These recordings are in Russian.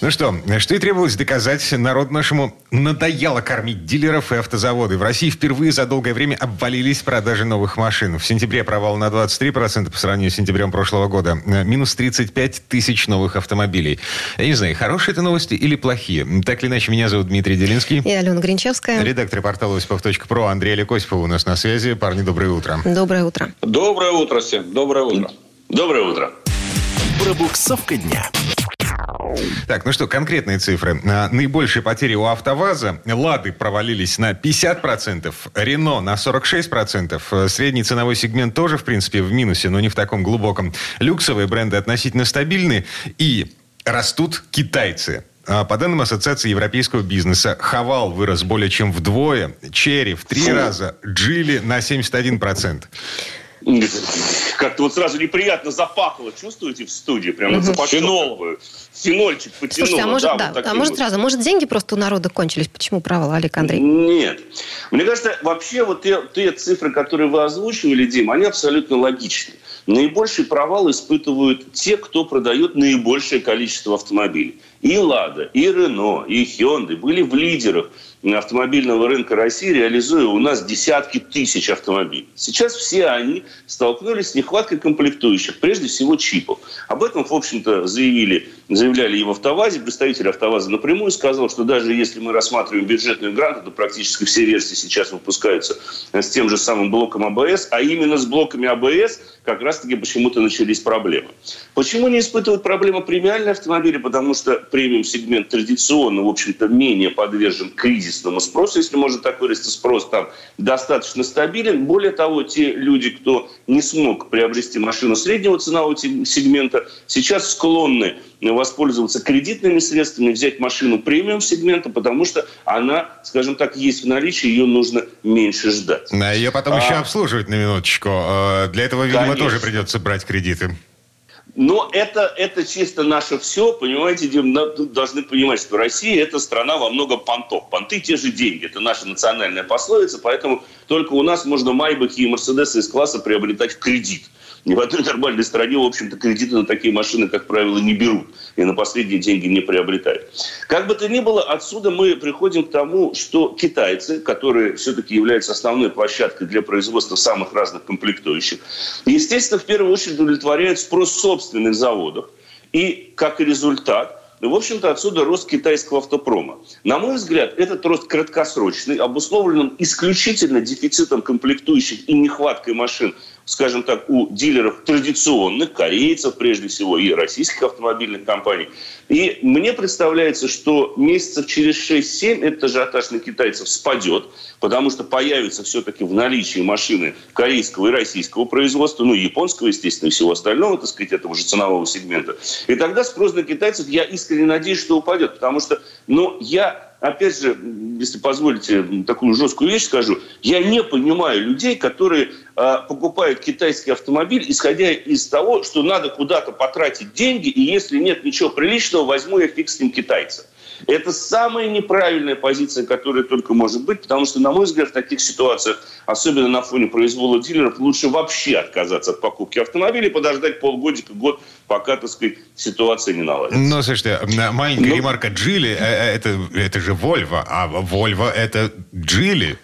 Ну что, что и требовалось доказать, народ нашему надоело кормить дилеров и автозаводы. В России впервые за долгое время обвалились продажи новых машин. В сентябре провал на 23% по сравнению с сентябрем прошлого года. Минус 35 тысяч новых автомобилей. Я не знаю, хорошие это новости или плохие. Так или иначе, меня зовут Дмитрий Делинский. И Алена Гринчевская. Редактор портала осипов.про Андрей Олег у нас на связи. Парни, доброе утро. Доброе утро. Доброе утро всем. Доброе утро. Доброе утро. Пробуксовка дня. Так, ну что, конкретные цифры. А, наибольшие потери у АвтоВАЗа. Лады провалились на 50%, Рено на 46%. Средний ценовой сегмент тоже, в принципе, в минусе, но не в таком глубоком. Люксовые бренды относительно стабильны. И растут китайцы. А, по данным Ассоциации европейского бизнеса, Хавал вырос более чем вдвое, Черри в три раза, Джили на 71%. Как-то вот сразу неприятно запахло, чувствуете в студии? Прям угу. запах Фенольчик потянуло. Слушайте, а может, да, да, вот а может сразу, может деньги просто у народа кончились? Почему провал, Олег Андрей? Нет. Мне кажется, вообще вот те, те цифры, которые вы озвучивали, Дим, они абсолютно логичны. Наибольший провал испытывают те, кто продает наибольшее количество автомобилей. И «Лада», и «Рено», и «Хёнды» были в лидерах автомобильного рынка России, реализуя у нас десятки тысяч автомобилей. Сейчас все они столкнулись с нехваткой комплектующих, прежде всего чипов. Об этом, в общем-то, заявили, заявляли и в «АвтоВАЗе». Представитель «АвтоВАЗа» напрямую сказал, что даже если мы рассматриваем бюджетную гранту, то практически все версии сейчас выпускаются с тем же самым блоком АБС, а именно с блоками АБС как раз-таки почему-то начались проблемы. Почему не испытывают проблемы премиальные автомобили? Потому что премиум-сегмент традиционно, в общем-то, менее подвержен кризисному спросу, если можно так выразиться, спрос там достаточно стабилен. Более того, те люди, кто не смог приобрести машину среднего ценового сегмента, сейчас склонны воспользоваться кредитными средствами, взять машину премиум-сегмента, потому что она, скажем так, есть в наличии, ее нужно меньше ждать. Да, ее потом а... еще обслуживать на минуточку. Э, для этого, видимо, Конечно. тоже придется брать кредиты. Но это, это чисто наше все, понимаете, Дим, должны понимать, что Россия – это страна во много понтов. Понты – те же деньги, это наша национальная пословица, поэтому только у нас можно Майбахи и Мерседесы из класса приобретать в кредит – ни в одной нормальной стране, в общем-то, кредиты на такие машины, как правило, не берут и на последние деньги не приобретают. Как бы то ни было, отсюда мы приходим к тому, что китайцы, которые все-таки являются основной площадкой для производства самых разных комплектующих, естественно, в первую очередь удовлетворяют спрос собственных заводов. И как результат ну, в общем-то, отсюда рост китайского автопрома. На мой взгляд, этот рост краткосрочный, обусловлен исключительно дефицитом комплектующих и нехваткой машин скажем так, у дилеров традиционных, корейцев прежде всего, и российских автомобильных компаний. И мне представляется, что месяцев через 6-7 этот ажиотаж на китайцев спадет, потому что появятся все-таки в наличии машины корейского и российского производства, ну, японского, естественно, и всего остального, так сказать, этого же ценового сегмента. И тогда спрос на китайцев, я искренне надеюсь, что упадет, потому что, ну, я опять же, если позволите такую жесткую вещь скажу, я не понимаю людей, которые э, покупают китайский автомобиль, исходя из того, что надо куда-то потратить деньги, и если нет ничего приличного, возьму я фиг с ним китайца. Это самая неправильная позиция, которая только может быть, потому что, на мой взгляд, в таких ситуациях, особенно на фоне произвола дилеров, лучше вообще отказаться от покупки автомобиля и подождать полгодика, год, пока, так сказать, ситуация не наладится. Ну, слушайте, маленькая ну, ремарка. Джили, э, э, это, это же Вольво, а Вольво это Джили.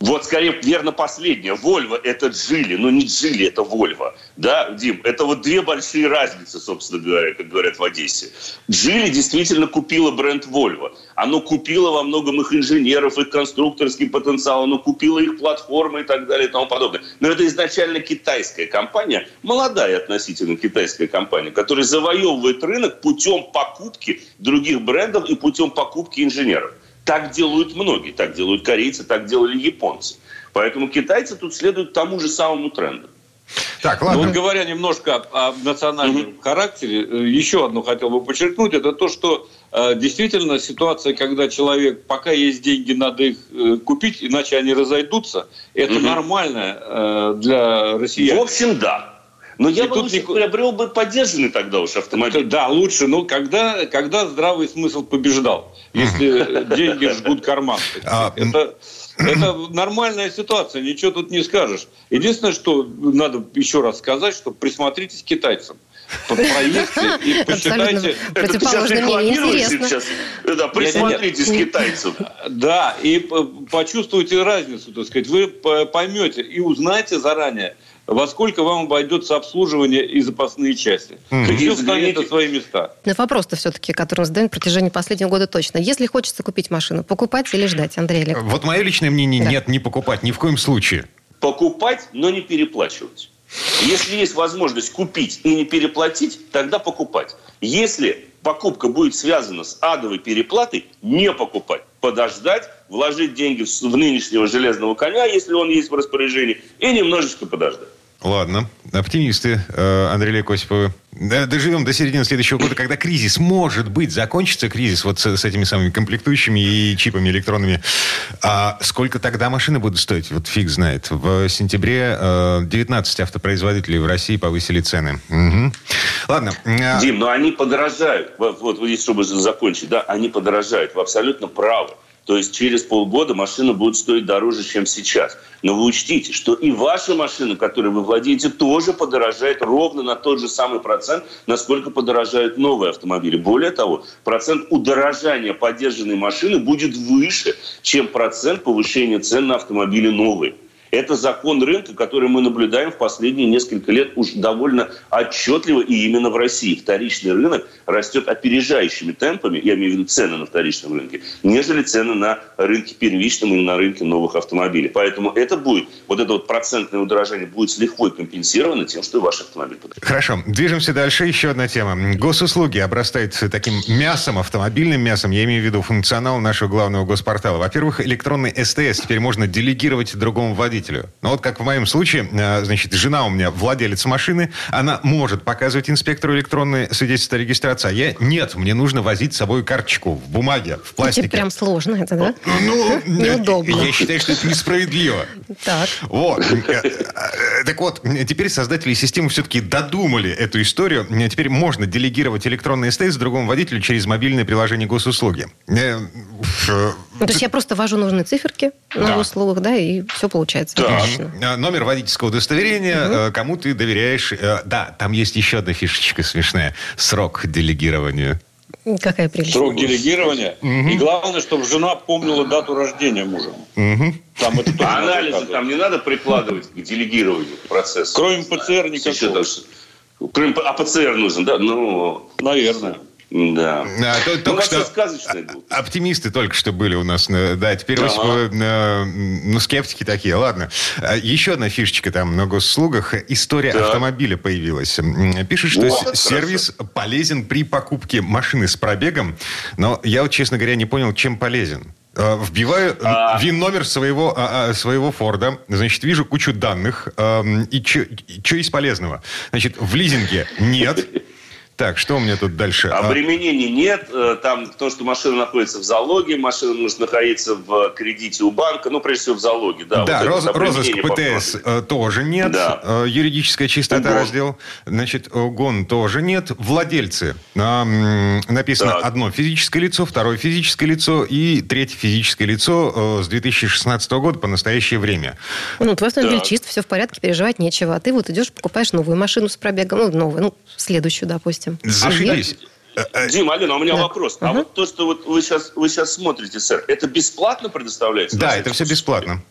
Вот, скорее, верно, последнее. Вольво – это Джили, но не Джили, это Вольво. Да, Дим, это вот две большие разницы, собственно говоря, как говорят в Одессе. Джили действительно купила бренд Вольво. Оно купило во многом их инженеров, их конструкторский потенциал, оно купило их платформы и так далее и тому подобное. Но это изначально китайская компания, молодая относительно китайская компания, которая завоевывает рынок путем покупки других брендов и путем покупки инженеров. Так делают многие. Так делают корейцы, так делали японцы. Поэтому китайцы тут следуют тому же самому тренду. Так, ладно. Но вот говоря немножко о, о национальном угу. характере, э, еще одно хотел бы подчеркнуть, это то, что э, действительно ситуация, когда человек, пока есть деньги, надо их э, купить, иначе они разойдутся, это угу. нормально э, для россиян. В общем, да. Но я бы лучше не... приобрел бы поддержанный тогда уж автомобиль. Да, лучше, но когда, когда здравый смысл побеждал, если деньги жгут карман. А, это, это нормальная ситуация, ничего тут не скажешь. Единственное, что надо еще раз сказать, что присмотритесь к китайцам проедьте и посчитайте. Это сейчас рекламируете сейчас. Да, присмотритесь к китайцам. Да, и почувствуйте разницу, так сказать. Вы поймете и узнаете заранее, во сколько вам обойдется обслуживание и запасные части. Mm-hmm. Встанет на свои места. Но вопрос-то все-таки, который мы задаем на протяжении последнего года точно. Если хочется купить машину, покупать или ждать, Андрей Олег? Вот мое личное мнение, да. нет, не покупать, ни в коем случае. Покупать, но не переплачивать. Если есть возможность купить и не переплатить, тогда покупать. Если покупка будет связана с адовой переплатой, не покупать. Подождать, вложить деньги в нынешнего железного коня, если он есть в распоряжении, и немножечко подождать. Ладно. Оптимисты, э, Андрей Лек Осиповы. Доживем до середины следующего года, когда кризис, может быть, закончится кризис вот с, с этими самыми комплектующими и чипами электронными. А сколько тогда машины будут стоить? Вот фиг знает. В сентябре э, 19 автопроизводителей в России повысили цены. Угу. Ладно. А Дим, но они подорожают. Вот, вот чтобы закончить, да, они подорожают. Вы абсолютно правы. То есть через полгода машина будет стоить дороже, чем сейчас. Но вы учтите, что и ваша машина, которой вы владеете, тоже подорожает ровно на тот же самый процент, насколько подорожают новые автомобили. Более того, процент удорожания поддержанной машины будет выше, чем процент повышения цен на автомобили новые. Это закон рынка, который мы наблюдаем в последние несколько лет уж довольно отчетливо и именно в России. Вторичный рынок растет опережающими темпами, я имею в виду цены на вторичном рынке, нежели цены на рынке первичном или на рынке новых автомобилей. Поэтому это будет, вот это вот процентное удорожание будет с лихвой компенсировано тем, что ваш автомобиль подорожает. Хорошо, движемся дальше. Еще одна тема. Госуслуги обрастают таким мясом, автомобильным мясом, я имею в виду функционал нашего главного госпортала. Во-первых, электронный СТС теперь можно делегировать другому водителю водителю. Но вот как в моем случае, э, значит, жена у меня владелец машины, она может показывать инспектору электронные свидетельства о регистрации, а я нет, мне нужно возить с собой карточку в бумаге, в пластике. Тебе прям сложно это, да? Ну, неудобно. Я считаю, что это несправедливо. Так. Вот. Э, э, так вот, теперь создатели системы все-таки додумали эту историю. Теперь можно делегировать электронный СТС другому водителю через мобильное приложение госуслуги. Ну, то есть я просто ввожу нужные циферки на да. услугах, да, и все получается. Да. Отлично. Номер водительского удостоверения, угу. кому ты доверяешь. Э, да, там есть еще одна фишечка смешная. Срок делегирования. Какая прелесть. Срок делегирования. Угу. И главное, чтобы жена помнила дату рождения мужа. Угу. Там это а анализы там не надо прикладывать к делегированию процесса? Кроме ПЦР никакого. Кроме, а ПЦР нужен, да? Ну, наверное. Да. А, то, ну, только что сказочные будут. Оптимисты только что были у нас. Да, теперь ага. э, ну, скептики такие. Ладно. А, еще одна фишечка там на госслугах. История да. автомобиля появилась. Пишет, что вот, сервис хорошо. полезен при покупке машины с пробегом. Но я вот, честно говоря, не понял, чем полезен. А, вбиваю а... ВИН-номер своего, своего Форда, значит, вижу кучу данных, и что есть полезного? Значит, в лизинге нет, Так, что у меня тут дальше? Обременений нет. Э, там то, что машина находится в залоге, машина может находиться в кредите у банка, ну, прежде всего, в залоге. Да, да вот роз, розыск ПТС по тоже нет. Да. Э, юридическая чистота угон. раздел. Значит, угон тоже нет. Владельцы. Написано так. одно физическое лицо, второе физическое лицо и третье физическое лицо э, с 2016 года по настоящее время. Ну, твой автомобиль чист, все в порядке, переживать нечего. А ты вот идешь, покупаешь новую машину с пробегом, ну, новую, ну, следующую, допустим допустим. Зашибись. А Дима, Алина, у меня да. вопрос. А вот то, что вот вы сейчас, вы сейчас смотрите, сэр, это бесплатно предоставляется? Да, это все бесплатно.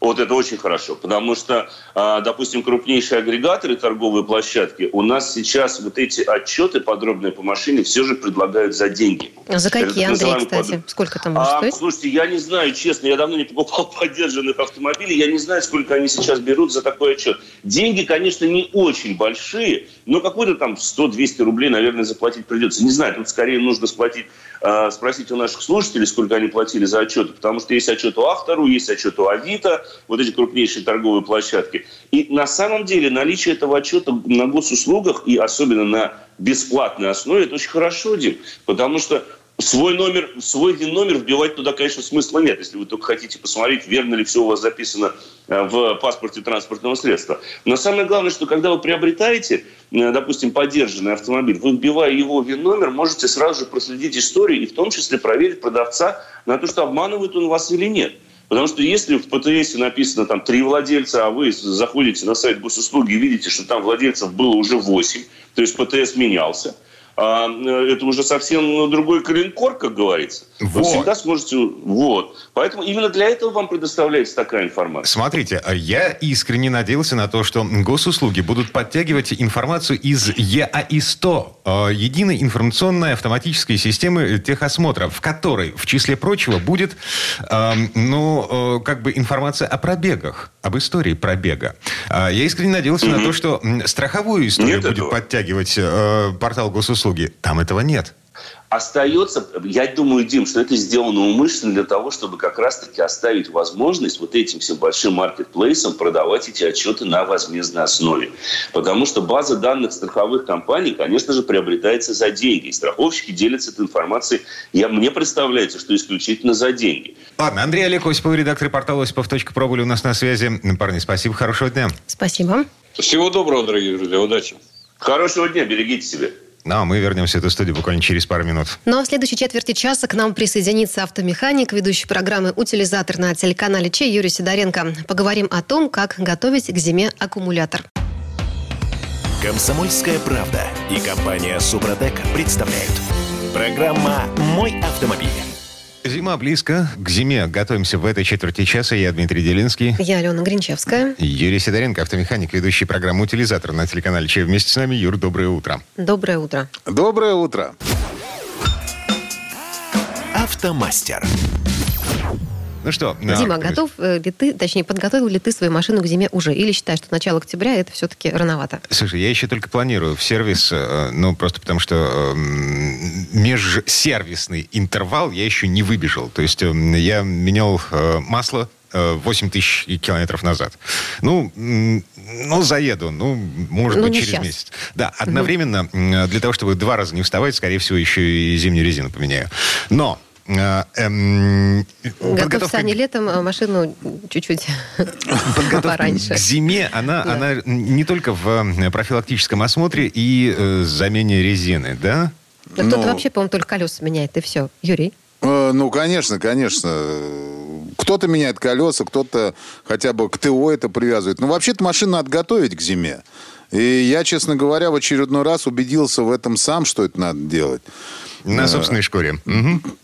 Вот это очень хорошо, потому что, а, допустим, крупнейшие агрегаторы торговые площадки, у нас сейчас вот эти отчеты подробные по машине все же предлагают за деньги. А за какие, Андрей, кстати? Под... Сколько там может а, стоить? Слушайте, я не знаю, честно, я давно не покупал поддержанных автомобилей, я не знаю, сколько они сейчас берут за такой отчет. Деньги, конечно, не очень большие, но какой-то там 100-200 рублей, наверное, заплатить придется. Не знаю, тут скорее нужно сплатить, э, спросить у наших слушателей, сколько они платили за отчеты, потому что есть отчет у автору, есть отчет у Авито, вот эти крупнейшие торговые площадки. И на самом деле наличие этого отчета на госуслугах и особенно на бесплатной основе, это очень хорошо, Дим, потому что Свой номер, свой номер вбивать туда, конечно, смысла нет, если вы только хотите посмотреть, верно ли все у вас записано э, в паспорте транспортного средства. Но самое главное, что когда вы приобретаете, э, допустим, поддержанный автомобиль, вы вбивая его ВИН-номер, можете сразу же проследить историю и в том числе проверить продавца на то, что обманывает он вас или нет. Потому что если в ПТС написано там три владельца, а вы заходите на сайт госуслуги и видите, что там владельцев было уже восемь, то есть ПТС менялся – это уже совсем другой коленкор, как говорится. Вот. Вы всегда сможете... Вот. Поэтому именно для этого вам предоставляется такая информация. Смотрите, а я искренне надеялся на то, что госуслуги будут подтягивать информацию из ЕАИ-100, а, единой информационной автоматической системы техосмотра, в которой, в числе прочего, будет, ну, как бы информация о пробегах, об истории пробега. Я искренне надеялся угу. на то, что страховую историю Нет будет этого. подтягивать э, портал госуслуг услуги. Там этого нет. Остается, я думаю, Дим, что это сделано умышленно для того, чтобы как раз-таки оставить возможность вот этим всем большим маркетплейсам продавать эти отчеты на возмездной основе. Потому что база данных страховых компаний, конечно же, приобретается за деньги. И страховщики делятся этой информацией, я, мне представляется, что исключительно за деньги. Ладно, Андрей Олег Осипов, редактор портала осипов.про были у нас на связи. Парни, спасибо, хорошего дня. Спасибо. Всего доброго, дорогие друзья, удачи. Хорошего дня, берегите себя. Ну, а мы вернемся в эту студию буквально через пару минут. Ну, а в следующей четверти часа к нам присоединится автомеханик, ведущий программы «Утилизатор» на телеканале Че Юрий Сидоренко. Поговорим о том, как готовить к зиме аккумулятор. Комсомольская правда и компания «Супротек» представляют. Программа «Мой автомобиль». Зима близко. К зиме готовимся в этой четверти часа. Я Дмитрий Делинский. Я Алена Гринчевская. Юрий Сидоренко, автомеханик, ведущий программу «Утилизатор» на телеканале Че. Вместе с нами. Юр, доброе утро. Доброе утро. Доброе утро. Автомастер. Ну что? Дима, да, готов э, ли ты, точнее, подготовил ли ты свою машину к зиме уже? Или считаешь, что начало октября это все-таки рановато? Слушай, я еще только планирую в сервис, э, ну, просто потому что эм, межсервисный интервал я еще не выбежал. То есть эм, я менял э, масло 8 тысяч километров назад. Ну, ну, заеду, ну, может ну, быть, через сейчас. месяц. Да, одновременно, угу. для того, чтобы два раза не вставать, скорее всего, еще и зимнюю резину поменяю. Но эм, Готовься они летом а машину чуть-чуть пораньше. к зиме, она, да. она не только в э, профилактическом осмотре и э, замене резины, да? Да кто-то вообще, по-моему, только колеса меняет, и все. Юрий? Э, ну, конечно, конечно. Кто-то меняет колеса, кто-то хотя бы к ТО это привязывает. Но вообще-то машину надо готовить к зиме. И я, честно говоря, в очередной раз убедился в этом сам, что это надо делать. На собственной шкуре.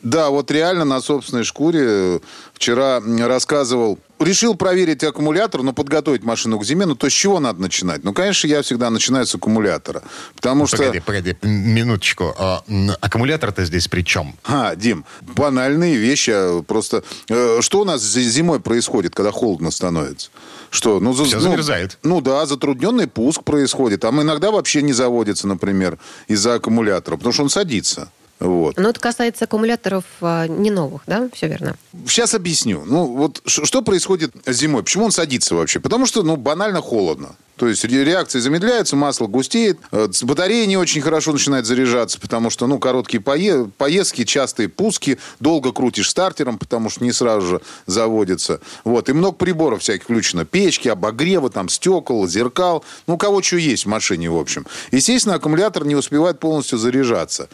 Да, вот реально на собственной шкуре. Вчера рассказывал решил проверить аккумулятор, но подготовить машину к зиме. Ну, то с чего надо начинать? Ну, конечно, я всегда начинаю с аккумулятора. Потому что... Погоди, погоди, минуточку. А, аккумулятор-то здесь при чем? А, Дим, банальные вещи. А, просто э, что у нас зимой происходит, когда холодно становится? Что? Ну, Все ну, замерзает. Ну да, затрудненный пуск происходит. Там иногда вообще не заводится, например, из-за аккумулятора, потому что он садится. Вот. Но это касается аккумуляторов а, не новых, да? Все верно. Сейчас объясню. Ну, вот что происходит зимой? Почему он садится вообще? Потому что, ну, банально холодно. То есть реакция замедляется, масло густеет, э, батарея не очень хорошо начинает заряжаться, потому что, ну, короткие пое- поездки, частые пуски, долго крутишь стартером, потому что не сразу же заводится. Вот, и много приборов всяких включено. Печки, обогревы, там, стекол, зеркал. Ну, у кого что есть в машине, в общем. Естественно, аккумулятор не успевает полностью заряжаться.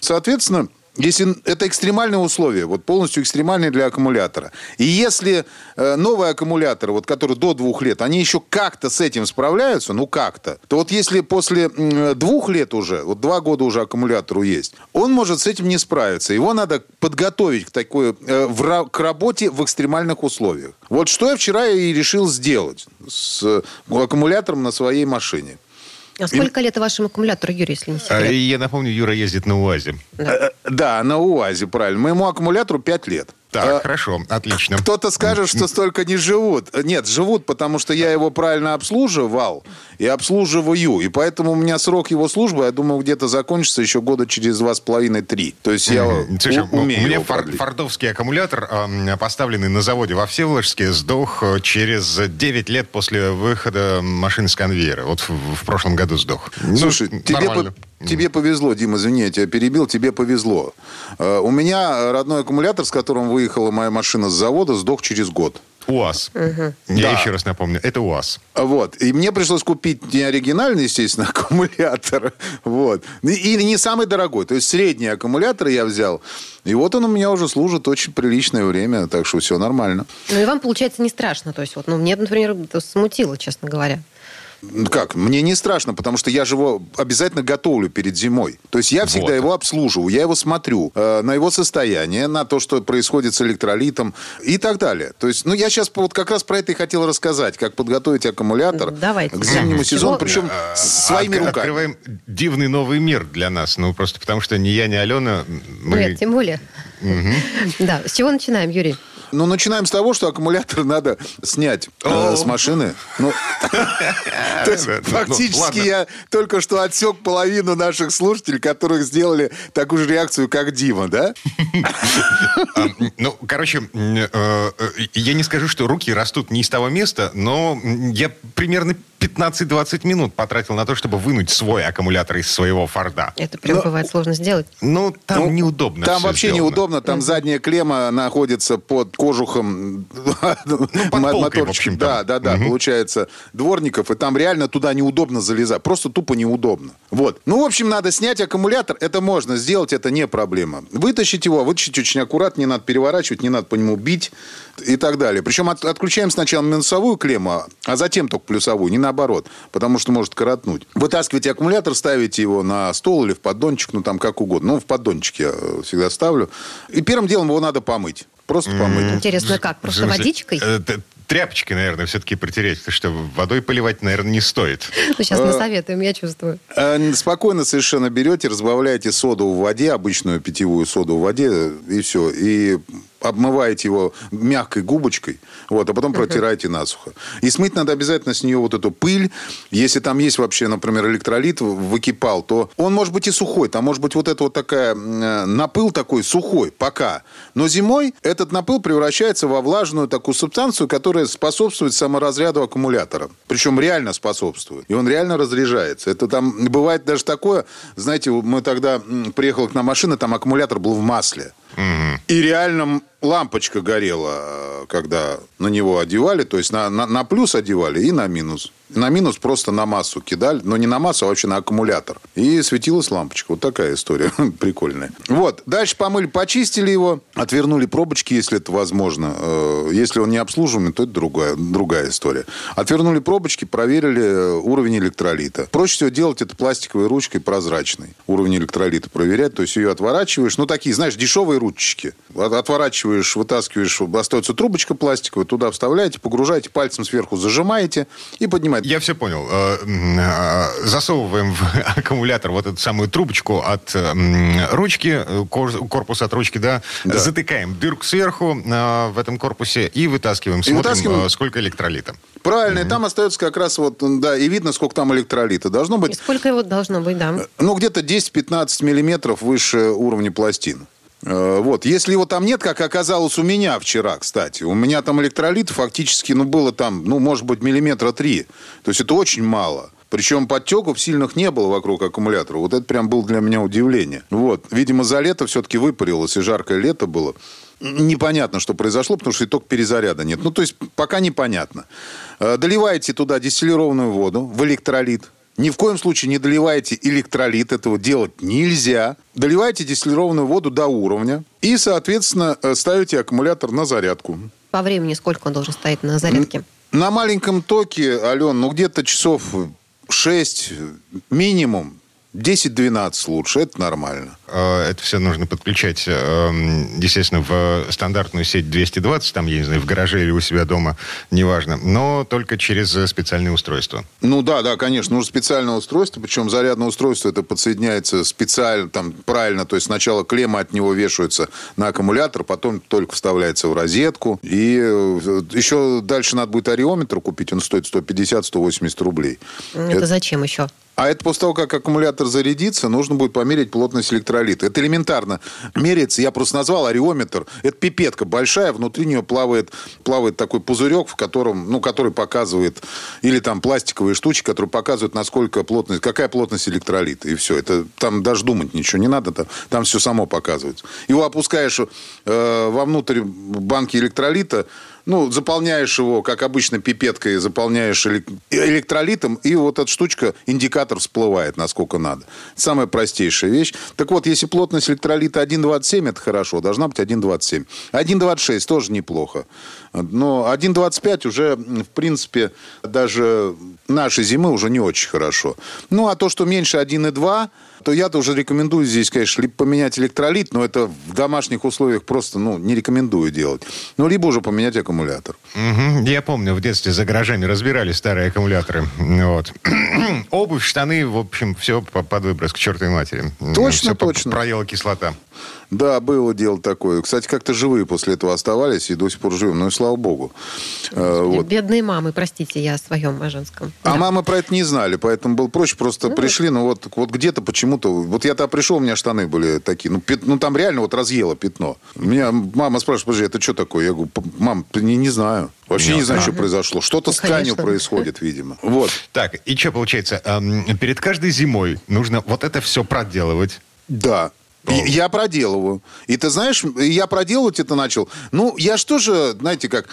Соответственно, если это экстремальные условия, вот полностью экстремальные для аккумулятора. И если э, новые аккумуляторы, вот которые до двух лет, они еще как-то с этим справляются, ну как-то, то вот если после э, двух лет уже, вот два года уже аккумулятору есть, он может с этим не справиться. Его надо подготовить к такой, э, в, к работе в экстремальных условиях. Вот что я вчера и решил сделать с э, аккумулятором на своей машине. А сколько и... лет вашему аккумулятору, Юрий, если не секрет? Я напомню, Юра ездит на УАЗе. Да. Э, да, на УАЗе, правильно. Моему аккумулятору 5 лет. Так, А, хорошо, отлично. Кто-то скажет, что столько не живут. Нет, живут, потому что я его правильно обслуживал и обслуживаю. И поэтому у меня срок его службы, я думаю, где-то закончится еще года через два с половиной-три. То есть я. Слушай, у- умею у меня фор- фордовский аккумулятор, эм, поставленный на заводе во Всеволожске, сдох э, через 9 лет после выхода машины с конвейера. Вот в, в прошлом году сдох. Ну, Слушай, тебе, нормально. по- тебе повезло, Дима, извини, я тебя перебил, тебе повезло. Э, У меня родной аккумулятор, с которым выехала моя машина с завода, сдох через год. УАЗ. Я Да. еще раз напомню, это УАЗ. Вот. И мне пришлось купить не оригинальный, естественно, аккумулятор. Вот. И- не самый дорогой. То есть средний аккумулятор я взял. И вот он у меня уже служит очень приличное время. Так что все нормально. Ну и вам, получается, не страшно. То есть, вот, ну, мне, например, смутило, честно говоря. Ну, Как? Мне не страшно, потому что я же его обязательно готовлю перед зимой. То есть я всегда Вот. его обслуживаю, я его смотрю э, на его состояние, на то, что происходит с электролитом и так далее. То есть, ну, я сейчас вот как раз про это и хотел рассказать, как подготовить аккумулятор Давайте. к зимнему сезону, причем А, своими руками. Открываем дивный новый мир для нас. Ну, просто потому что ни я, ни Алена... Мы... Нет, тем более. Да, с чего начинаем, Юрий? Ну, начинаем с того, что аккумулятор надо снять э, с машины. Ну, то есть, Ну, фактически я только что отсек половину наших слушателей, которых сделали такую же реакцию, как Дима, да? А, Ну, короче, э, э, я не скажу, что руки растут не из того места, но я примерно 15-20 минут потратил на то, чтобы вынуть свой аккумулятор из своего Форда. Это прям Но- бывает сложно сделать. Ну, там Ну, неудобно Там вообще сделано. неудобно. Там задняя клемма находится под кожухом Ну, под мо- полкой, в общем, Да, да, да, получается, дворников. И там реально туда неудобно залезать. Просто тупо неудобно. Вот. Ну, в общем, надо снять аккумулятор. Это можно сделать, это не проблема. Вытащить его, вытащить очень аккуратно, не надо переворачивать, не надо по нему бить и так далее. Причем от- отключаем сначала минусовую клемму, а затем только плюсовую, не наоборот, потому что может коротнуть. Вытаскиваете аккумулятор, ставите его на стол или в поддончик, ну там как угодно. Ну, в поддончик я э, всегда ставлю. И первым делом его надо помыть. Просто помыть. Интересно, как? Просто водичкой? Э, Тряпочкой, наверное, все-таки притереть. Потому что водой поливать, наверное, не стоит. Ну, сейчас насоветуем, я чувствую. Э, Спокойно совершенно берете, разбавляете соду в воде, обычную питьевую соду в воде, и все. И обмываете его мягкой губочкой, вот, а потом протираете насухо. И смыть надо обязательно с нее вот эту пыль. Если там есть вообще, например, электролит выкипал, то он может быть и сухой. Там может быть вот это вот такая э, напыл такой сухой пока. Но зимой этот напыл превращается во влажную такую субстанцию, которая способствует саморазряду аккумулятора. Причем реально способствует. И он реально разряжается. Это там бывает даже такое, знаете, мы тогда м, приехала к нам машина, там аккумулятор был в масле. И реально лампочка горела, э, когда на него одевали, то есть на, на, на плюс одевали и на минус. На минус просто на массу кидали, но не на массу, а вообще на аккумулятор. И светилась лампочка. Вот такая история прикольная. Вот, дальше помыли, почистили его, отвернули пробочки, если это возможно. Э, Если он не обслуживаемый, то это другая, другая история. Отвернули пробочки, проверили э, уровень электролита. Проще всего делать это пластиковой ручкой прозрачной. Уровень электролита проверять, то есть ее отворачиваешь. Ну, такие, знаешь, дешевые ручечки. От- Отворачиваешь, вытаскиваешь, остается трубочка пластиковая, туда вставляете, погружаете, пальцем сверху зажимаете и поднимаете. Я все понял. Э, э, Засовываем в аккумулятор вот эту самую трубочку от ручки, кор- корпус от ручки, да, Да. затыкаем дырку сверху э, в этом корпусе и вытаскиваем. Смотрим, вытаскиваем. э, сколько электролита. Правильно, и там остается как раз вот, да, и видно, сколько там электролита. Должно И быть, сколько его должно быть, да? ну, где-то 10-15 миллиметров выше уровня пластин. Э, Вот. Если его там нет, как оказалось у меня вчера, кстати. У меня там электролит фактически, ну, было там, ну, может быть, миллиметра три. То есть это очень мало. Причем подтеков сильных не было вокруг аккумулятора. Вот это прям было для меня удивление. Вот. Видимо, за лето все-таки выпарилось, и жаркое лето было. Непонятно, что произошло, потому что итог перезаряда нет. Ну, то есть пока непонятно. Э, Доливаете туда дистиллированную воду в электролит. Ни в коем случае не доливайте электролит, этого делать нельзя. Доливайте дистиллированную воду до уровня и, соответственно, э, ставите аккумулятор на зарядку. По времени сколько он должен стоять на зарядке? На маленьком токе, Ален, ну где-то часов 6 минимум. 10-12 лучше, это нормально. Э, это все нужно подключать, эм, естественно, в стандартную сеть 220, там, я не знаю, в гараже или у себя дома, неважно, но только через специальные устройства. Ну да, да, конечно, нужно специальное устройство, причем зарядное устройство это подсоединяется специально, там, правильно, то есть сначала клемма от него вешаются на аккумулятор, потом только вставляется в розетку, и э, еще дальше надо будет ариометр купить, он стоит 150-180 рублей. Это, это зачем еще? А это после того, как аккумулятор зарядится, нужно будет померить плотность электролита. Это элементарно меряется. Я просто назвал ариометр. Это пипетка большая, внутри нее плавает, плавает такой пузырек, в котором, ну, который показывает, или там пластиковые штучки, которые показывают, насколько плотность, какая плотность электролита. И все. Это там даже думать ничего не надо. Там, там все само показывается. Его опускаешь э, вовнутрь банки электролита, ну, заполняешь его, как обычно, пипеткой, заполняешь электролитом, и вот эта штучка, индикатор всплывает, насколько надо. Самая простейшая вещь. Так вот, если плотность электролита 1,27, это хорошо, должна быть 1,27. 1,26 тоже неплохо. Но 1,25 уже, в принципе, даже нашей зимы уже не очень хорошо. Ну, а то, что меньше 1,2, то я-то уже рекомендую здесь, конечно, либо поменять электролит, но это в домашних условиях просто, ну, не рекомендую делать. Ну, либо уже поменять аккумулятор. Угу. Я помню, в детстве за гаражами разбирали старые аккумуляторы. Вот. Обувь, штаны, в общем, все под выброс к чертовой матери. Точно, все точно. Проела кислота. Да, было дело такое. Кстати, как-то живые после этого оставались и до сих пор живем. Ну и слава богу. Э, вот. Бедные мамы, простите, я о своем, о женском. А да. мамы про это не знали, поэтому было проще. Просто ну, пришли, ну вот, вот где-то почему-то... Вот я тогда пришел, у меня штаны были такие. Ну, пят, ну там реально вот разъело пятно. Меня мама спрашивает, подожди, это что такое? Я говорю, мам, не, не знаю. Вообще Нет. не знаю, что произошло. Что-то ну, с тканью происходит, видимо. Вот. Так, и что получается? Перед каждой зимой нужно вот это все проделывать. Да. Я проделываю. И ты знаешь, я проделывать это начал. Ну, я же, знаете как,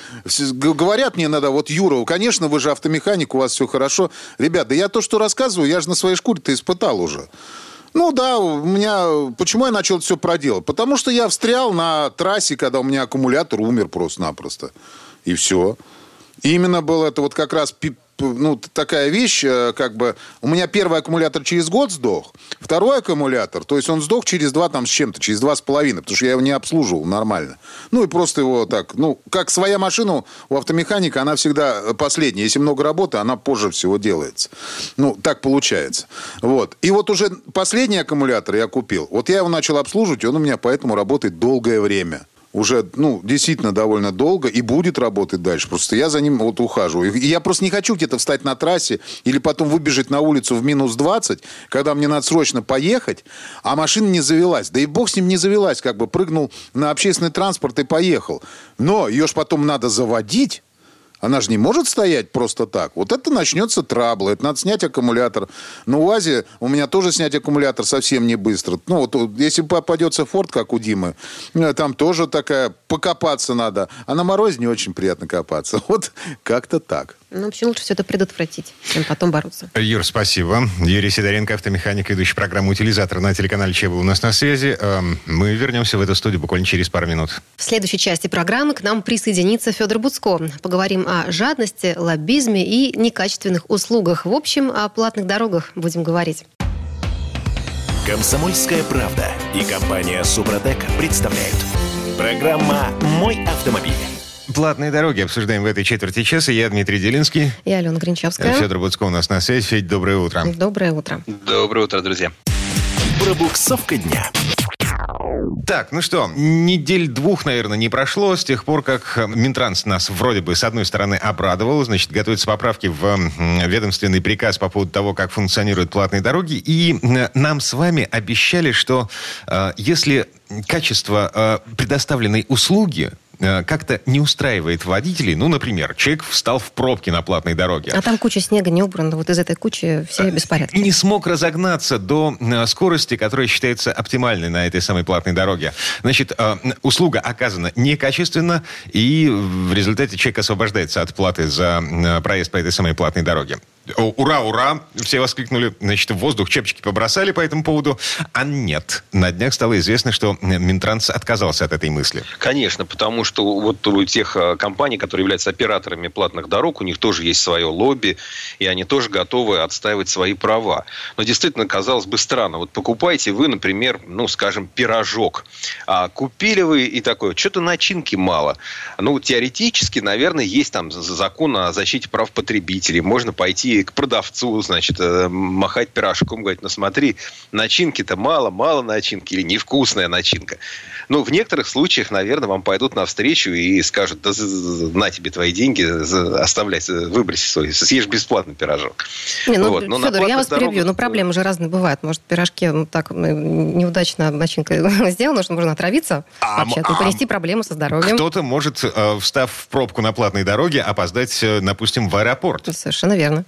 говорят мне иногда, вот, Юра, конечно, вы же автомеханик, у вас все хорошо. Ребята, я то, что рассказываю, я же на своей шкуре-то испытал уже. Ну да, у меня... Почему я начал все проделать? Потому что я встрял на трассе, когда у меня аккумулятор умер просто-напросто. И все. И именно был это вот как раз ну, такая вещь, э, как бы, у меня первый аккумулятор через год сдох, второй аккумулятор, то есть он сдох через два там с чем-то, через два с половиной, потому что я его не обслуживал нормально. Ну, и просто его так, ну, как своя машина у автомеханика, она всегда последняя. Если много работы, она позже всего делается. Ну, так получается. Вот. И вот уже последний аккумулятор я купил. Вот я его начал обслуживать, и он у меня поэтому работает долгое время уже, ну, действительно довольно долго и будет работать дальше. Просто я за ним вот ухаживаю. И я просто не хочу где-то встать на трассе или потом выбежать на улицу в минус 20, когда мне надо срочно поехать, а машина не завелась. Да и бог с ним не завелась, как бы прыгнул на общественный транспорт и поехал. Но ее ж потом надо заводить, она же не может стоять просто так. Вот это начнется трабл. Это надо снять аккумулятор. На УАЗе у меня тоже снять аккумулятор совсем не быстро. Ну, вот если попадется Форд, как у Димы, э, там тоже такая покопаться надо. А на морозе не очень приятно копаться. Вот как-то так. Ну, в общем, лучше все это предотвратить, чем потом бороться. Юр, спасибо. Юрий Сидоренко, автомеханик, ведущий программу «Утилизатор» на телеканале ЧЕ был у нас на связи. Эм, мы вернемся в эту студию буквально через пару минут. В следующей части программы к нам присоединится Федор Буцко. Поговорим о жадности, лоббизме и некачественных услугах. В общем, о платных дорогах будем говорить. Комсомольская правда и компания «Супротек» представляют. Программа «Мой автомобиль». Платные дороги обсуждаем в этой четверти часа. Я Дмитрий Делинский. Я Алена Гринчевская. Федор Буцко у нас на связи. Федь, доброе утро. Доброе утро. Доброе утро, друзья. Пробуксовка дня. Так, ну что, недель двух, наверное, не прошло с тех пор, как Минтранс нас вроде бы, с одной стороны, обрадовал, значит, готовятся поправки в ведомственный приказ по поводу того, как функционируют платные дороги, и нам с вами обещали, что э, если качество э, предоставленной услуги как-то не устраивает водителей. Ну, например, человек встал в пробке на платной дороге. А там куча снега не убрана. Вот из этой кучи все э, беспорядки. Не смог разогнаться до э, скорости, которая считается оптимальной на этой самой платной дороге. Значит, услуга оказана некачественно, и в результате человек освобождается от платы за проезд по этой самой платной дороге. Ура, ура! Все воскликнули. Значит, в воздух чепчики побросали по этому поводу. А нет. На днях стало известно, что Минтранс отказался от этой мысли. Конечно, потому что вот у тех э, компаний, которые являются операторами платных дорог, у них тоже есть свое лобби, и они тоже готовы отстаивать свои права. Но действительно, казалось бы, странно. Вот покупаете вы, например, ну, скажем, пирожок. А купили вы и такое, что-то начинки мало. Ну, теоретически, наверное, есть там закон о защите прав потребителей. Можно пойти к продавцу, значит, э, махать пирожком, говорить, ну, смотри, начинки-то мало, мало начинки или невкусная начинка. Ну, в некоторых случаях, наверное, вам пойдут навстречу и скажут, да на тебе твои деньги, оставляй, выброси свой, съешь бесплатно пирожок. Не, ну, вот. Но Федор, я вас дорогах... перебью, но проблемы же разные бывают. Может, пирожки ну, так неудачно начинка сделана, что можно отравиться а, вообще-то, а, и принести проблемы со здоровьем. Кто-то может, э, встав в пробку на платной дороге, опоздать, э, допустим, в аэропорт. Совершенно верно.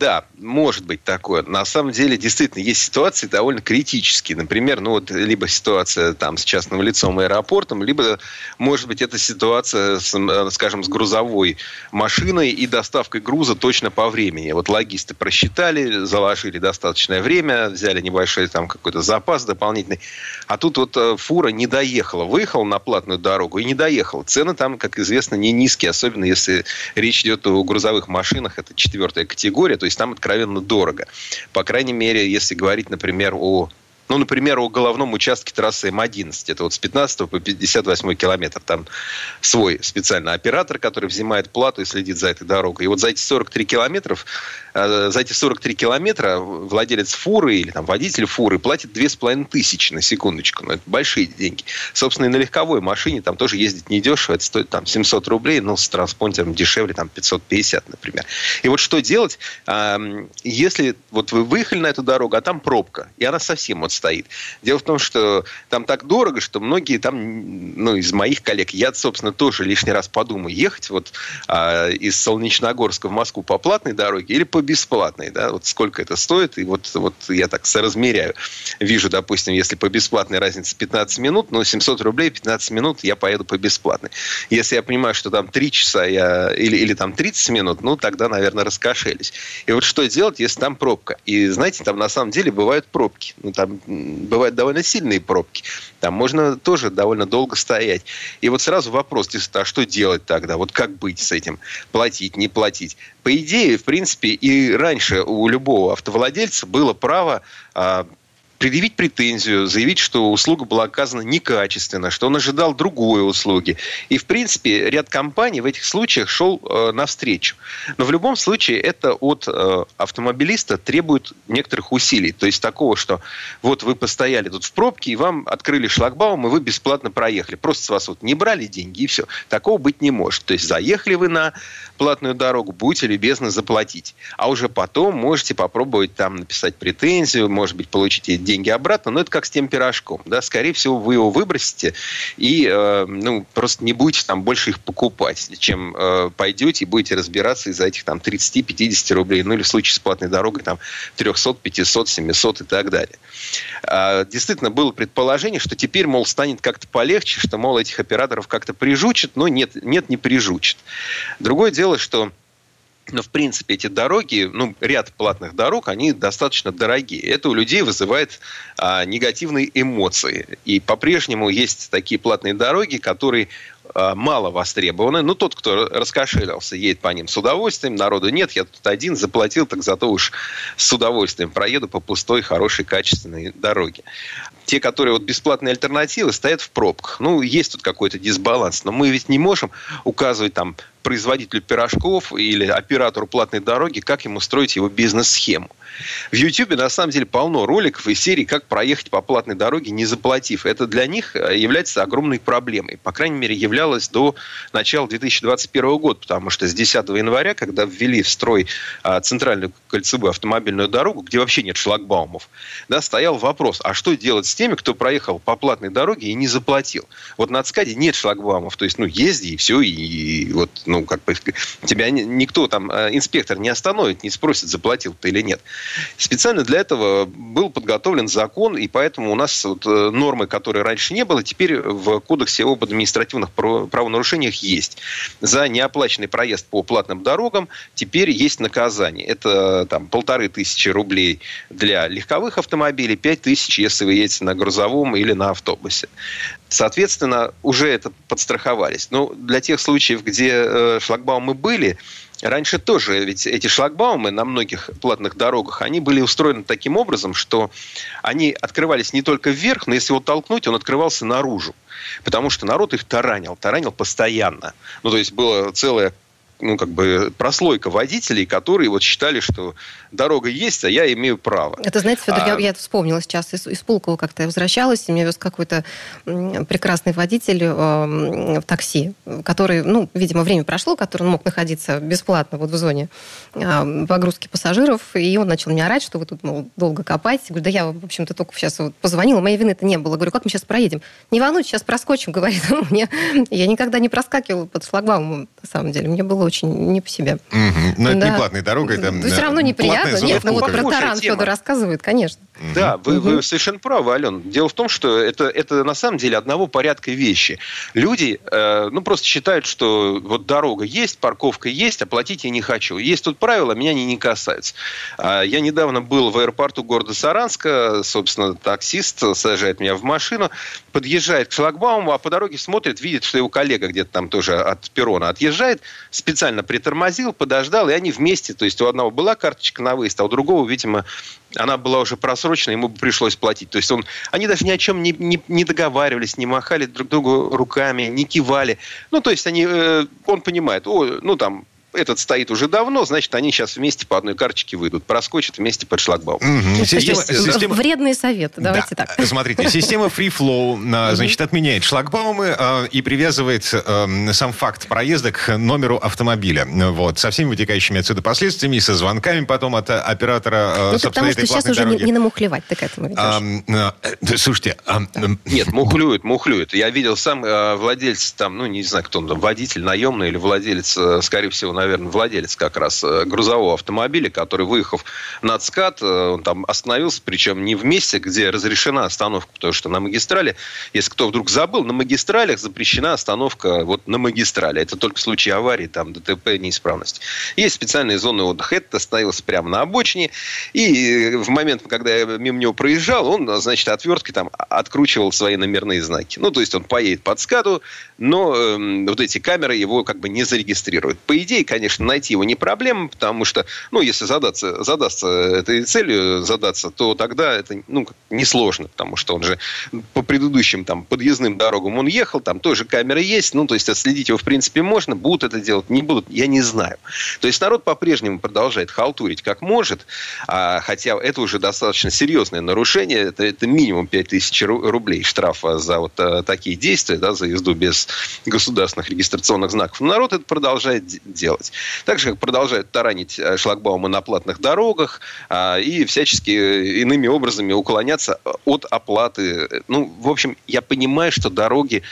Да, может быть такое. На самом деле, действительно, есть ситуации довольно критические. Например, ну вот либо ситуация там с частным лицом и аэропортом, либо, может быть, это ситуация, с, э, скажем, с грузовой машиной и доставкой груза точно по времени. Вот логисты просчитали, заложили достаточное время, взяли небольшой там какой-то запас дополнительный. А тут вот э, фура не доехала. Выехала на платную дорогу и не доехала. Цены там, как известно, не низкие, особенно если речь идет о грузовых машинах. Это четвертая категория, то есть там откровенно дорого. По крайней мере, если говорить, например, о ну, например, о головном участке трассы М11. Это вот с 15 по 58 километр. Там свой специальный оператор, который взимает плату и следит за этой дорогой. И вот за эти 43 километров, за эти 43 километра владелец фуры или там водитель фуры платит 2,5 тысячи на секундочку. Ну, это большие деньги. Собственно, и на легковой машине там тоже ездить недешево. Это стоит там 700 рублей, но с транспонтером дешевле, там 550, например. И вот что делать, если вот вы выехали на эту дорогу, а там пробка, и она совсем вот стоит. Дело в том, что там так дорого, что многие там, ну, из моих коллег, я, собственно, тоже лишний раз подумаю, ехать вот а, из Солнечногорска в Москву по платной дороге или по бесплатной, да, вот сколько это стоит, и вот, вот я так соразмеряю. Вижу, допустим, если по бесплатной разница 15 минут, ну, 700 рублей 15 минут я поеду по бесплатной. Если я понимаю, что там 3 часа я, или, или там 30 минут, ну, тогда, наверное, раскошелись. И вот что делать, если там пробка? И, знаете, там на самом деле бывают пробки. Ну, там бывают довольно сильные пробки. Там можно тоже довольно долго стоять. И вот сразу вопрос, а что делать тогда? Вот как быть с этим? Платить, не платить? По идее, в принципе, и раньше у любого автовладельца было право а, предъявить претензию, заявить, что услуга была оказана некачественно, что он ожидал другой услуги. И, в принципе, ряд компаний в этих случаях шел э, навстречу. Но в любом случае это от э, автомобилиста требует некоторых усилий. То есть такого, что вот вы постояли тут в пробке, и вам открыли шлагбаум, и вы бесплатно проехали. Просто с вас вот не брали деньги, и все. Такого быть не может. То есть заехали вы на платную дорогу, будьте любезны заплатить. А уже потом можете попробовать там написать претензию, может быть, получите деньги обратно, но это как с тем пирожком. Да? Скорее всего, вы его выбросите и э, ну, просто не будете там больше их покупать, чем э, пойдете и будете разбираться из-за этих там 30-50 рублей, ну или в случае с платной дорогой там 300, 500, 700 и так далее. А, действительно, было предположение, что теперь, мол, станет как-то полегче, что, мол, этих операторов как-то прижучат, но нет, нет, не прижучат. Другое дело, что но, в принципе, эти дороги, ну, ряд платных дорог, они достаточно дорогие. Это у людей вызывает а, негативные эмоции. И по-прежнему есть такие платные дороги, которые а, мало востребованы. Ну, тот, кто раскошелился, едет по ним с удовольствием. Народу нет, я тут один заплатил, так зато уж с удовольствием проеду по пустой, хорошей, качественной дороге. Те, которые вот бесплатные альтернативы, стоят в пробках. Ну, есть тут какой-то дисбаланс. Но мы ведь не можем указывать там производителю пирожков или оператору платной дороги, как ему строить его бизнес-схему. В YouTube на самом деле полно роликов из серии «Как проехать по платной дороге, не заплатив». Это для них э, является огромной проблемой. По крайней мере, являлось до начала 2021 года, потому что с 10 января, когда ввели в строй а, центральную кольцевую автомобильную дорогу, где вообще нет шлагбаумов, да, стоял вопрос, а что делать с теми, кто проехал по платной дороге и не заплатил? Вот на ЦКАДе нет шлагбаумов, то есть, ну, езди и все, и, и вот, ну, как бы тебя никто там, э, инспектор не остановит, не спросит, заплатил ты или нет. Специально для этого был подготовлен закон, и поэтому у нас вот э, нормы, которые раньше не было, теперь в Кодексе об административных правонарушениях есть. За неоплаченный проезд по платным дорогам теперь есть наказание. Это там полторы тысячи рублей для легковых автомобилей, пять тысяч, если вы едете на грузовом или на автобусе. Соответственно, уже это подстраховались. Но для тех случаев, где э, шлагбаумы были, Раньше тоже ведь эти шлагбаумы на многих платных дорогах, они были устроены таким образом, что они открывались не только вверх, но если его толкнуть, он открывался наружу. Потому что народ их таранил, таранил постоянно. Ну, то есть было целое ну, как бы прослойка водителей, которые вот считали, что дорога есть, а я имею право. Это, знаете, Федор, а... я, я вспомнила сейчас, из, из Пулково как-то возвращалась, и меня вез какой-то прекрасный водитель э, в такси, который, ну, видимо, время прошло, который он мог находиться бесплатно вот в зоне э, погрузки пассажиров, и он начал меня орать, что вы тут, мол, долго копаете. Говорю, да я, в общем-то, только сейчас вот позвонила, моей вины это не было. Говорю, как мы сейчас проедем? Не волнуйтесь, сейчас проскочим, говорит он мне. Я никогда не проскакивала под шлагбаумом, на самом деле. Мне было очень не по себе. Угу. Но да. это не платные дороги. Это все равно неприятно. Нет, ну вот про таран Федор рассказывает, конечно. Да, вы, угу. вы совершенно правы, Ален. Дело в том, что это, это на самом деле одного порядка вещи. Люди, э, ну, просто считают, что вот дорога есть, парковка есть, оплатить я не хочу. Есть тут правила, меня они не касаются. А я недавно был в аэропорту города Саранска, собственно, таксист сажает меня в машину, подъезжает к шлагбауму, а по дороге смотрит, видит, что его коллега где-то там тоже от перрона отъезжает, специально притормозил, подождал, и они вместе, то есть у одного была карточка на выезд, а у другого, видимо, она была уже просрочена, ему бы пришлось платить. То есть он, они даже ни о чем не, не, не договаривались, не махали друг другу руками, не кивали. Ну, то есть они, э, он понимает, о, ну, там, этот стоит уже давно, значит, они сейчас вместе по одной карточке выйдут, проскочат вместе под шлагбаум. Угу. Система, система... Вредный совет, давайте да. так. Смотрите, система Free Flow, значит, отменяет шлагбаумы э, и привязывает э, сам факт проезда к номеру автомобиля. Вот, со всеми вытекающими отсюда последствиями, со звонками потом от оператора, э, ну, собственно, потому что сейчас уже не, не намухлевать ты к этому ведешь. А, э, слушайте... А, Нет, мухлюют, мухлюют. Я видел сам э, владелец там, ну, не знаю, кто он там, водитель наемный или владелец, э, скорее всего, наверное, владелец как раз э, грузового автомобиля, который, выехав на ЦКАД, э, он там остановился, причем не в месте, где разрешена остановка, потому что на магистрали, если кто вдруг забыл, на магистралях запрещена остановка вот на магистрали. Это только в случае аварии, там, ДТП, неисправности. Есть специальные зоны отдыха. Это остановился прямо на обочине. И в момент, когда я мимо него проезжал, он, значит, отверткой там откручивал свои номерные знаки. Ну, то есть он поедет под скаду, но э, вот эти камеры его как бы не зарегистрируют. По идее, конечно, найти его не проблема, потому что, ну, если задаться, задастся этой целью, задаться, то тогда это, ну, несложно, потому что он же по предыдущим там подъездным дорогам он ехал, там тоже камеры есть, ну, то есть отследить его, в принципе, можно, будут это делать, не будут, я не знаю. То есть народ по-прежнему продолжает халтурить как может, а, хотя это уже достаточно серьезное нарушение, это, это минимум 5000 рублей штрафа за вот а, такие действия, да, за езду без государственных регистрационных знаков. Но народ это продолжает делать делать. Так же, как продолжают таранить э, шлагбаумы на платных дорогах а, и всячески э, иными образами уклоняться от оплаты. Ну, в общем, я понимаю, что дороги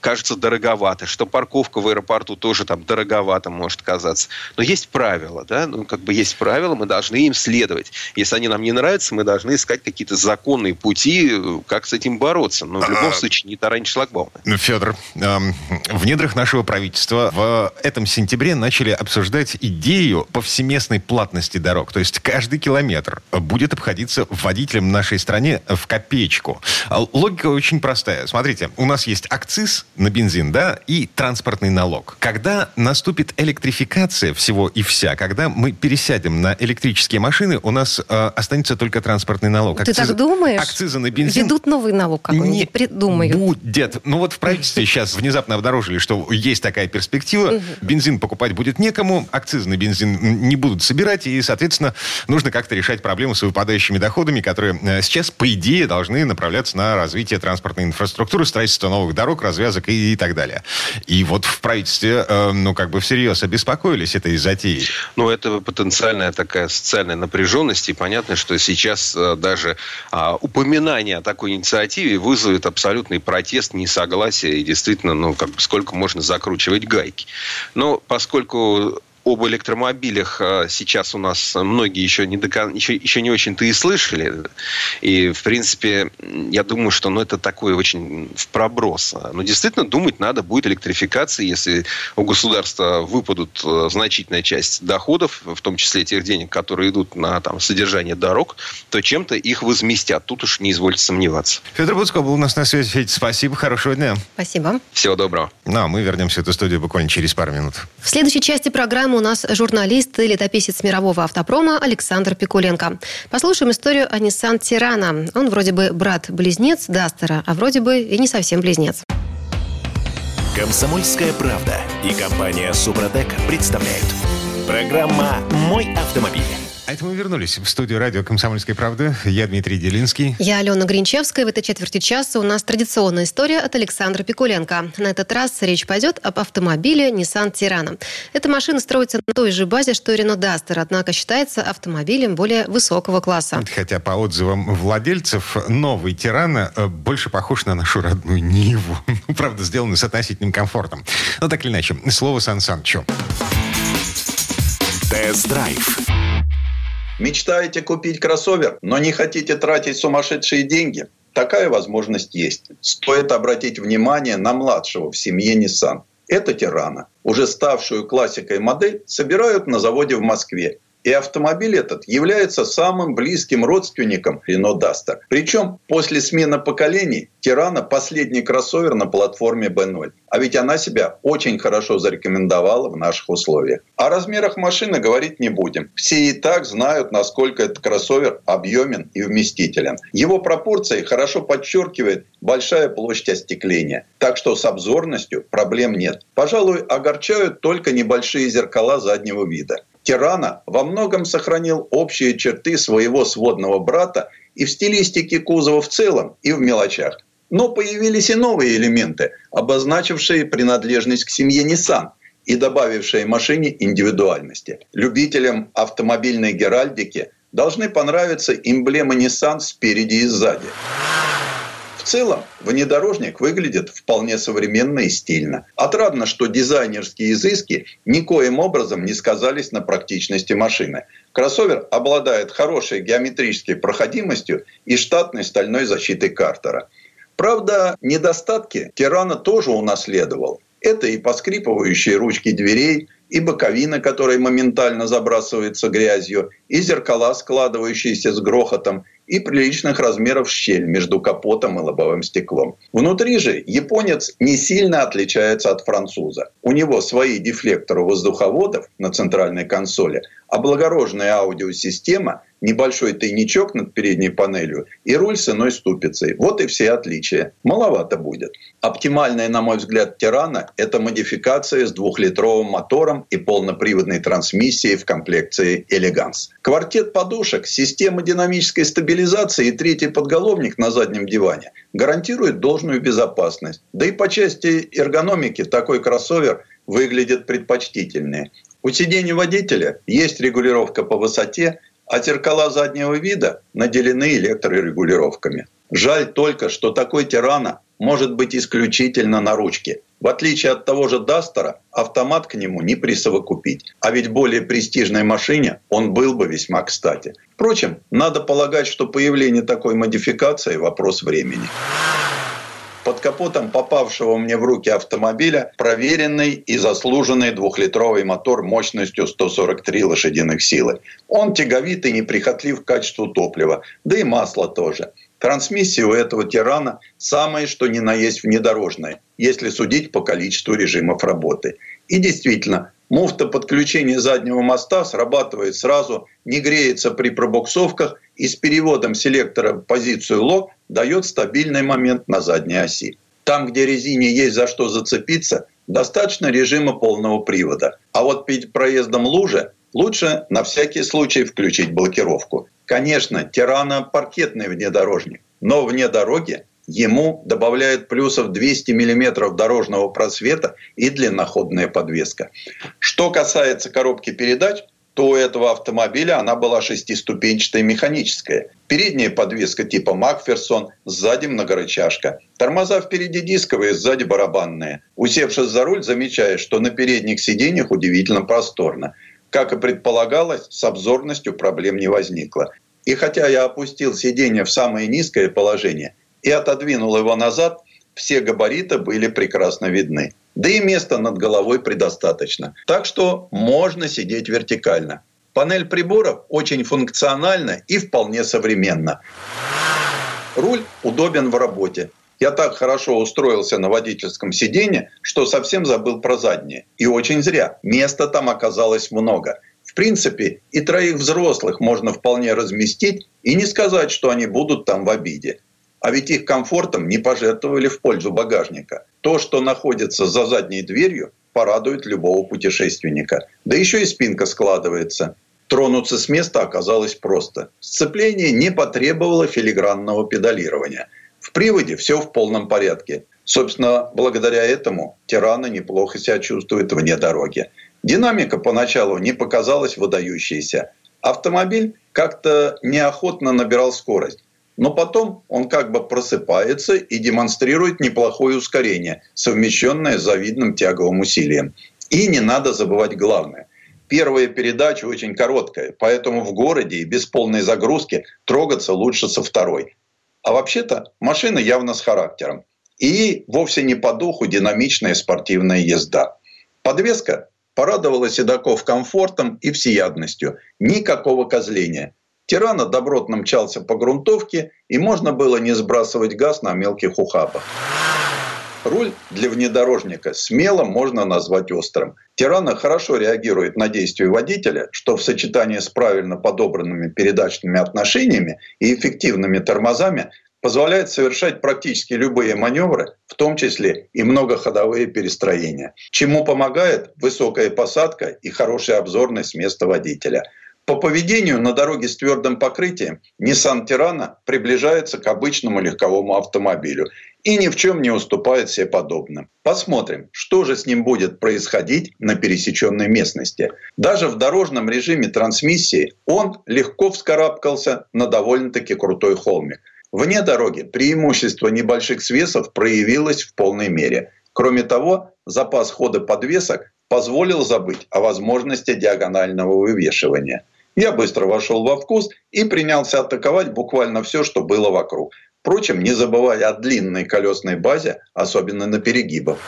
кажется дороговато, что парковка в аэропорту тоже там дороговато может казаться. Но есть правила, да, ну, как бы есть правила, мы должны им следовать. Если они нам не нравятся, мы должны искать какие-то законные пути, как с этим бороться. Но в любом а, случае не таранить шлагбаумы. Ну, Федор, эм, в недрах нашего правительства в этом сентябре начали обсуждать идею повсеместной платности дорог. То есть каждый километр будет обходиться водителям нашей стране в копеечку. Логика очень простая. Смотрите, у нас есть акциз на бензин, да, и транспортный налог. Когда наступит электрификация всего и вся, когда мы пересядем на электрические машины, у нас э, останется только транспортный налог. Акциза, Ты так думаешь? Акцизы на бензин... Ведут новый налог какой-нибудь, не придумают. будет. Ну вот в правительстве сейчас внезапно обнаружили, что есть такая перспектива. Бензин покупать будет некому, акцизы на бензин не будут собирать, и, соответственно, нужно как-то решать проблему с выпадающими доходами, которые э, сейчас, по идее, должны направляться на развитие транспортной инфраструктуры, строительство новых дорог, развязок и, и так далее. И вот в правительстве, э, ну, как бы всерьез обеспокоились этой затеей. Ну, это потенциальная такая социальная напряженность, и понятно, что сейчас э, даже э, упоминание о такой инициативе вызовет абсолютный протест, несогласие, и действительно, ну, как бы сколько можно закручивать гайки. Но поскольку об электромобилях а, сейчас у нас многие еще не, до, еще, еще не очень-то и слышали. И, в принципе, я думаю, что ну, это такой очень в проброс. Но действительно думать надо будет электрификации, если у государства выпадут э, значительная часть доходов, в том числе тех денег, которые идут на там, содержание дорог, то чем-то их возместят. Тут уж не извольте сомневаться. Федор Буцко был у нас на связи. Федь, спасибо, хорошего дня. Спасибо. Всего доброго. Ну, а мы вернемся в эту студию буквально через пару минут. В следующей части программы у нас журналист и летописец мирового автопрома Александр Пикуленко. Послушаем историю о Nissan Тирана. Он вроде бы брат-близнец Дастера, а вроде бы и не совсем близнец. Комсомольская правда и компания Супротек представляют. Программа «Мой автомобиль». А это мы вернулись в студию радио «Комсомольской правды». Я Дмитрий Делинский. Я Алена Гринчевская. В этой четверти часа у нас традиционная история от Александра Пикуленко. На этот раз речь пойдет об автомобиле Nissan Tirana. Эта машина строится на той же базе, что и Renault Duster, однако считается автомобилем более высокого класса. Хотя по отзывам владельцев, новый Тирана э, больше похож на нашу родную Ниву. Ну, правда, сделан с относительным комфортом. Но так или иначе, слово Сан Санычу. Тест-драйв. Мечтаете купить кроссовер, но не хотите тратить сумасшедшие деньги? Такая возможность есть. Стоит обратить внимание на младшего в семье Nissan. Это Тирана. Уже ставшую классикой модель собирают на заводе в Москве. И автомобиль этот является самым близким родственником Renault Duster. Причем после смены поколений Тирана последний кроссовер на платформе B0. А ведь она себя очень хорошо зарекомендовала в наших условиях. О размерах машины говорить не будем. Все и так знают, насколько этот кроссовер объемен и вместителен. Его пропорции хорошо подчеркивает большая площадь остекления. Так что с обзорностью проблем нет. Пожалуй, огорчают только небольшие зеркала заднего вида. Тирана во многом сохранил общие черты своего сводного брата и в стилистике кузова в целом, и в мелочах. Но появились и новые элементы, обозначившие принадлежность к семье Nissan и добавившие машине индивидуальности. Любителям автомобильной геральдики должны понравиться эмблемы Nissan спереди и сзади целом внедорожник выглядит вполне современно и стильно. Отрадно, что дизайнерские изыски никоим образом не сказались на практичности машины. Кроссовер обладает хорошей геометрической проходимостью и штатной стальной защитой картера. Правда, недостатки Тирана тоже унаследовал. Это и поскрипывающие ручки дверей, и боковина, которая моментально забрасывается грязью, и зеркала, складывающиеся с грохотом, и приличных размеров щель между капотом и лобовым стеклом. Внутри же японец не сильно отличается от француза. У него свои дефлекторы воздуховодов на центральной консоли, облагороженная аудиосистема, небольшой тайничок над передней панелью и руль с иной ступицей. Вот и все отличия. Маловато будет. Оптимальная, на мой взгляд, Тирана – это модификация с двухлитровым мотором и полноприводной трансмиссией в комплекции «Элеганс». Квартет подушек, система динамической стабилизации и третий подголовник на заднем диване гарантирует должную безопасность. Да и по части эргономики такой кроссовер выглядит предпочтительнее. У сидений водителя есть регулировка по высоте, а зеркала заднего вида наделены электрорегулировками. Жаль только, что такой тирана может быть исключительно на ручке. В отличие от того же Дастера, автомат к нему не присовокупить. А ведь более престижной машине он был бы весьма кстати. Впрочем, надо полагать, что появление такой модификации – вопрос времени под капотом попавшего мне в руки автомобиля проверенный и заслуженный двухлитровый мотор мощностью 143 лошадиных силы. Он тяговит и неприхотлив к качеству топлива, да и масло тоже. Трансмиссия у этого тирана самая, что ни на есть внедорожная, если судить по количеству режимов работы. И действительно, муфта подключения заднего моста срабатывает сразу, не греется при пробуксовках и с переводом селектора в позицию лог дает стабильный момент на задней оси. Там, где резине есть за что зацепиться, достаточно режима полного привода. А вот перед проездом лужи лучше на всякий случай включить блокировку. Конечно, Тирана паркетный внедорожник, но вне дороги ему добавляет плюсов 200 мм дорожного просвета и длинноходная подвеска. Что касается коробки передач, то у этого автомобиля она была шестиступенчатая механическая. Передняя подвеска типа Макферсон, сзади многорычажка. Тормоза впереди дисковые, сзади барабанные. Усевшись за руль, замечаешь, что на передних сиденьях удивительно просторно. Как и предполагалось, с обзорностью проблем не возникло. И хотя я опустил сиденье в самое низкое положение и отодвинул его назад, все габариты были прекрасно видны. Да и места над головой предостаточно. Так что можно сидеть вертикально. Панель приборов очень функциональна и вполне современна. Руль удобен в работе. Я так хорошо устроился на водительском сиденье, что совсем забыл про заднее. И очень зря. Места там оказалось много. В принципе, и троих взрослых можно вполне разместить и не сказать, что они будут там в обиде. А ведь их комфортом не пожертвовали в пользу багажника. То, что находится за задней дверью, порадует любого путешественника. Да еще и спинка складывается. Тронуться с места оказалось просто. Сцепление не потребовало филигранного педалирования. В приводе все в полном порядке. Собственно, благодаря этому Тирана неплохо себя чувствует вне дороги. Динамика поначалу не показалась выдающейся. Автомобиль как-то неохотно набирал скорость. Но потом он как бы просыпается и демонстрирует неплохое ускорение, совмещенное с завидным тяговым усилием. И не надо забывать главное. Первая передача очень короткая, поэтому в городе и без полной загрузки трогаться лучше со второй. А вообще-то машина явно с характером. И вовсе не по духу динамичная спортивная езда. Подвеска порадовала седаков комфортом и всеядностью. Никакого козления. Тирана добротно мчался по грунтовке, и можно было не сбрасывать газ на мелких ухабах. Руль для внедорожника смело можно назвать острым. Тирана хорошо реагирует на действия водителя, что в сочетании с правильно подобранными передачными отношениями и эффективными тормозами позволяет совершать практически любые маневры, в том числе и многоходовые перестроения, чему помогает высокая посадка и хорошая обзорность места водителя – по поведению на дороге с твердым покрытием Nissan Tirana приближается к обычному легковому автомобилю и ни в чем не уступает себе подобным. Посмотрим, что же с ним будет происходить на пересеченной местности. Даже в дорожном режиме трансмиссии он легко вскарабкался на довольно-таки крутой холмик. Вне дороги преимущество небольших свесов проявилось в полной мере. Кроме того, запас хода подвесок позволил забыть о возможности диагонального вывешивания – я быстро вошел во вкус и принялся атаковать буквально все, что было вокруг. Впрочем, не забывая о длинной колесной базе, особенно на перегибах.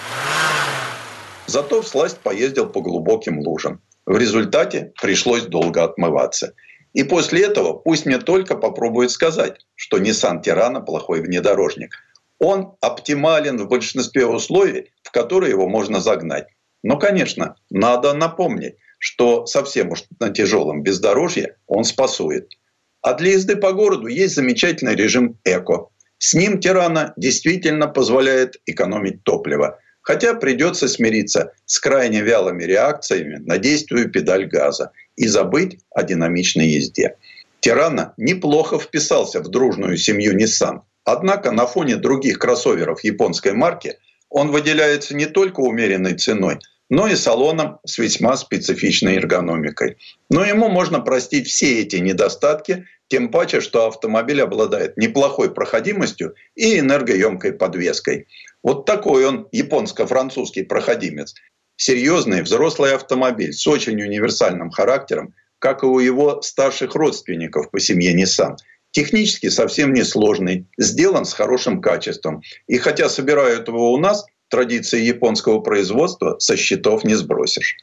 Зато всласть поездил по глубоким лужам. В результате пришлось долго отмываться. И после этого пусть мне только попробует сказать, что Nissan Тирана плохой внедорожник. Он оптимален в большинстве условий, в которые его можно загнать. Но, конечно, надо напомнить, что совсем уж на тяжелом бездорожье он спасует. А для езды по городу есть замечательный режим эко. С ним Тирана действительно позволяет экономить топливо. Хотя придется смириться с крайне вялыми реакциями на действие педаль газа и забыть о динамичной езде. Тирана неплохо вписался в дружную семью Nissan. Однако на фоне других кроссоверов японской марки он выделяется не только умеренной ценой, но и салоном с весьма специфичной эргономикой. Но ему можно простить все эти недостатки, тем паче, что автомобиль обладает неплохой проходимостью и энергоемкой подвеской. Вот такой он японско-французский проходимец. Серьезный взрослый автомобиль с очень универсальным характером, как и у его старших родственников по семье Nissan. Технически совсем несложный, сделан с хорошим качеством. И хотя собирают его у нас, традиции японского производства со счетов не сбросишь.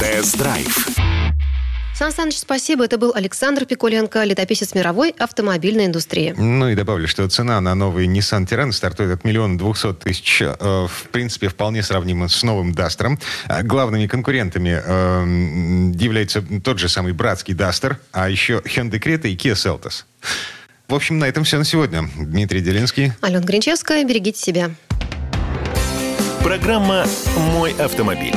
Тест-драйв. Сан Саныч, спасибо. Это был Александр Пикуленко, летописец мировой автомобильной индустрии. Ну и добавлю, что цена на новый Nissan Terran стартует от миллиона двухсот тысяч. Э, в принципе, вполне сравнима с новым Дастером. Главными конкурентами э, являются тот же самый братский Дастер, а еще Hyundai Creta и Kia Seltos. В общем, на этом все на сегодня. Дмитрий Делинский. Алена Гринчевская. Берегите себя. Программа «Мой автомобиль».